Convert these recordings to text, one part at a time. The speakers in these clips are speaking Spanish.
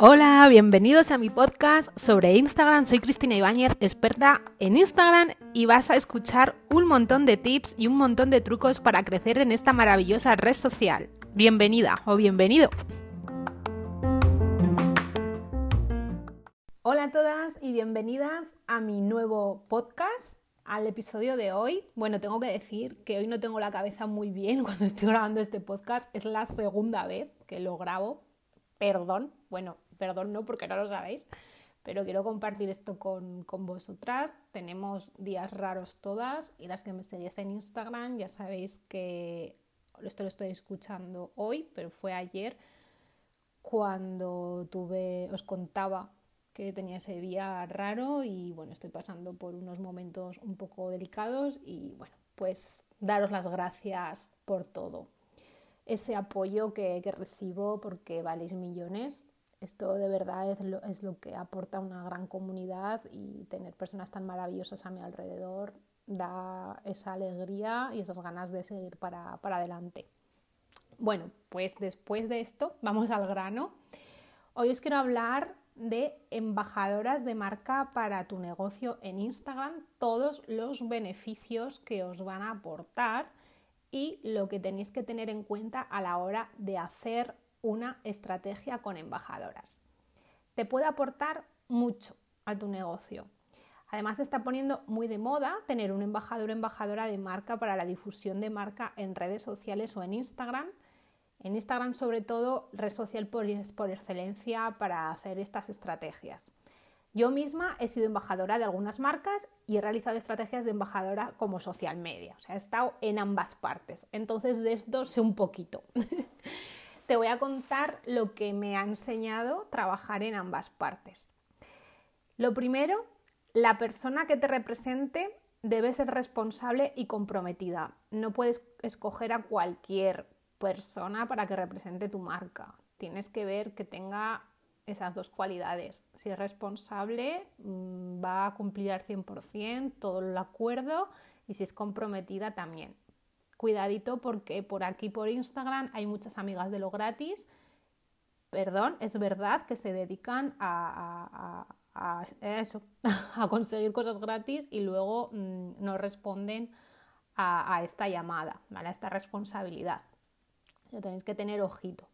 Hola, bienvenidos a mi podcast sobre Instagram. Soy Cristina Ibáñez, experta en Instagram y vas a escuchar un montón de tips y un montón de trucos para crecer en esta maravillosa red social. Bienvenida o bienvenido. Hola a todas y bienvenidas a mi nuevo podcast, al episodio de hoy. Bueno, tengo que decir que hoy no tengo la cabeza muy bien cuando estoy grabando este podcast. Es la segunda vez que lo grabo. Perdón, bueno, perdón no porque no lo sabéis, pero quiero compartir esto con, vosotras. Tenemos días raros todas y las que me seguís en Instagram ya sabéis que esto lo estoy escuchando hoy, pero fue ayer cuando tuve, os contaba que tenía ese día raro y bueno, estoy pasando por unos momentos un poco delicados y bueno, pues daros las gracias por todo. Ese apoyo que, que recibo porque valéis millones esto de verdad es lo, es lo que aporta una gran comunidad y tener personas tan maravillosas a mi alrededor da esa alegría y esas ganas de seguir para, para adelante. Bueno, pues después de esto vamos al grano. Hoy os quiero hablar de embajadoras de marca para tu negocio en Instagram, todos los beneficios que os van a aportar y lo que tenéis que tener en cuenta a la hora de hacer una estrategia con embajadoras. Te puede aportar mucho a tu negocio. Además, se está poniendo muy de moda tener un embajador o embajadora de marca para la difusión de marca en redes sociales o en Instagram. En Instagram, sobre todo, red social por, excelencia para hacer estas estrategias. Yo misma he sido embajadora de algunas marcas y he realizado estrategias de embajadora como social media. O sea, he estado en ambas partes. Entonces, de esto sé un poquito. te voy a contar lo que me ha enseñado trabajar en ambas partes. Lo primero, la persona que te represente debe ser responsable y comprometida. No puedes escoger a cualquier persona para que represente tu marca. Tienes que ver que tenga esas dos cualidades. Si es responsable, mm, va a cumplir al 100% todo el acuerdo y si es comprometida también cuidadito porque por aquí por Instagram hay muchas amigas de lo gratis. Perdón, es verdad que se dedican a, eso, a conseguir cosas gratis y luego mm, no responden a, esta llamada, a esta responsabilidad. Lo tenéis que tener ojito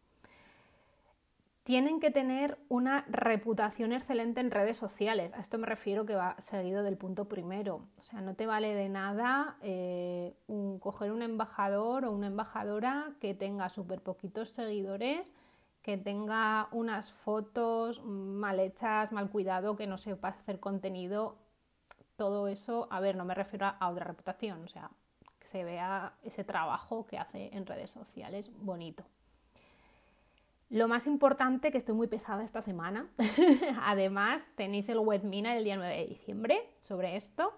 tienen que tener una reputación excelente en redes sociales. A esto me refiero que va seguido del punto primero. O sea, no te vale de nada eh, coger un embajador o una embajadora que tenga súper poquitos seguidores, que tenga unas fotos mal hechas, mal cuidado, que no sepa hacer contenido. Todo eso, a ver, no me refiero a otra reputación, o sea, se vea ese trabajo que hace en redes sociales bonito. Lo más importante, que estoy muy pesada esta semana, además tenéis el webinar el día 9 de diciembre sobre esto,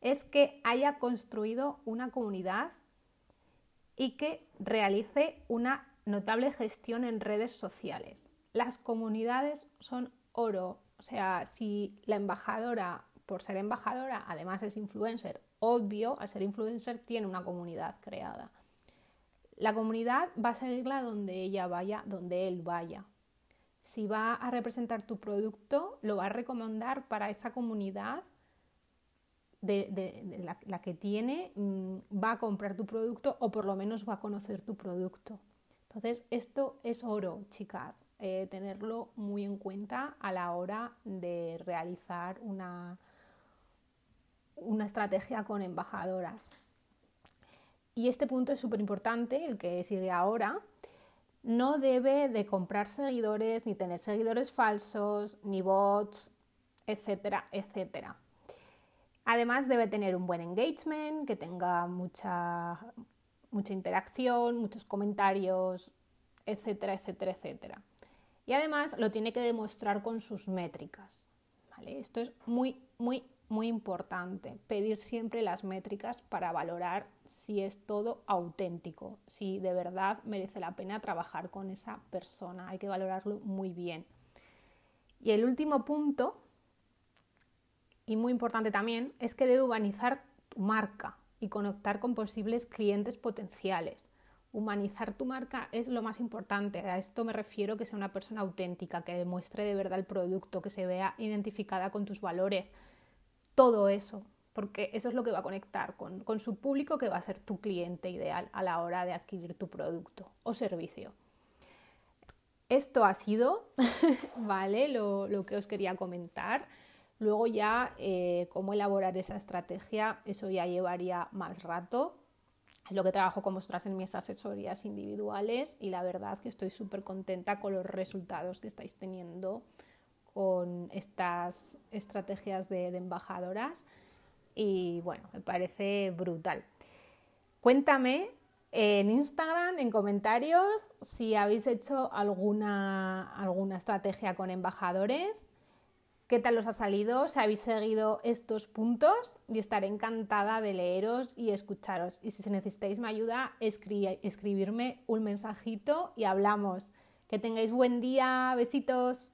es que haya construido una comunidad y que realice una notable gestión en redes sociales. Las comunidades son oro, o sea, si la embajadora, por ser embajadora, además es influencer, obvio, al ser influencer tiene una comunidad creada. La comunidad va a seguirla donde ella vaya, donde él vaya. Si va a representar tu producto, lo va a recomendar para esa comunidad de, la, que tiene, mm, va a comprar tu producto o por lo menos va a conocer tu producto. Entonces, esto es oro, chicas, eh, tenerlo muy en cuenta a la hora de realizar una, una estrategia con embajadoras. Y este punto es súper importante, el que sigue ahora. No debe de comprar seguidores, ni tener seguidores falsos, ni bots, etcétera, etcétera. Además debe tener un buen engagement, que tenga mucha, mucha interacción, muchos comentarios, etcétera, etcétera, etcétera. Y además lo tiene que demostrar con sus métricas. Esto es muy, muy muy importante, pedir siempre las métricas para valorar si es todo auténtico, si de verdad merece la pena trabajar con esa persona. Hay que valorarlo muy bien. Y el último punto, y muy importante también, es que debe urbanizar tu marca y conectar con posibles clientes potenciales. Humanizar tu marca es lo más importante. A esto me refiero que sea una persona auténtica, que demuestre de verdad el producto, que se vea identificada con tus valores. Todo eso, porque eso es lo que va a conectar con, con su público, que va a ser tu cliente ideal a la hora de adquirir tu producto o servicio. Esto ha sido, ¿vale? Lo, lo, que os quería comentar. Luego ya eh, cómo elaborar esa estrategia, eso ya llevaría más rato, es lo que trabajo con vosotras en mis asesorías individuales y la verdad que estoy súper contenta con los resultados que estáis teniendo con estas estrategias de, embajadoras y bueno, me parece brutal. Cuéntame en Instagram, en comentarios, si habéis hecho alguna, alguna estrategia con embajadores qué tal os ha salido, si habéis seguido estos puntos y estaré encantada de leeros y escucharos. Y si necesitáis mi ayuda, escribirme un mensajito y hablamos. Que tengáis buen día, besitos.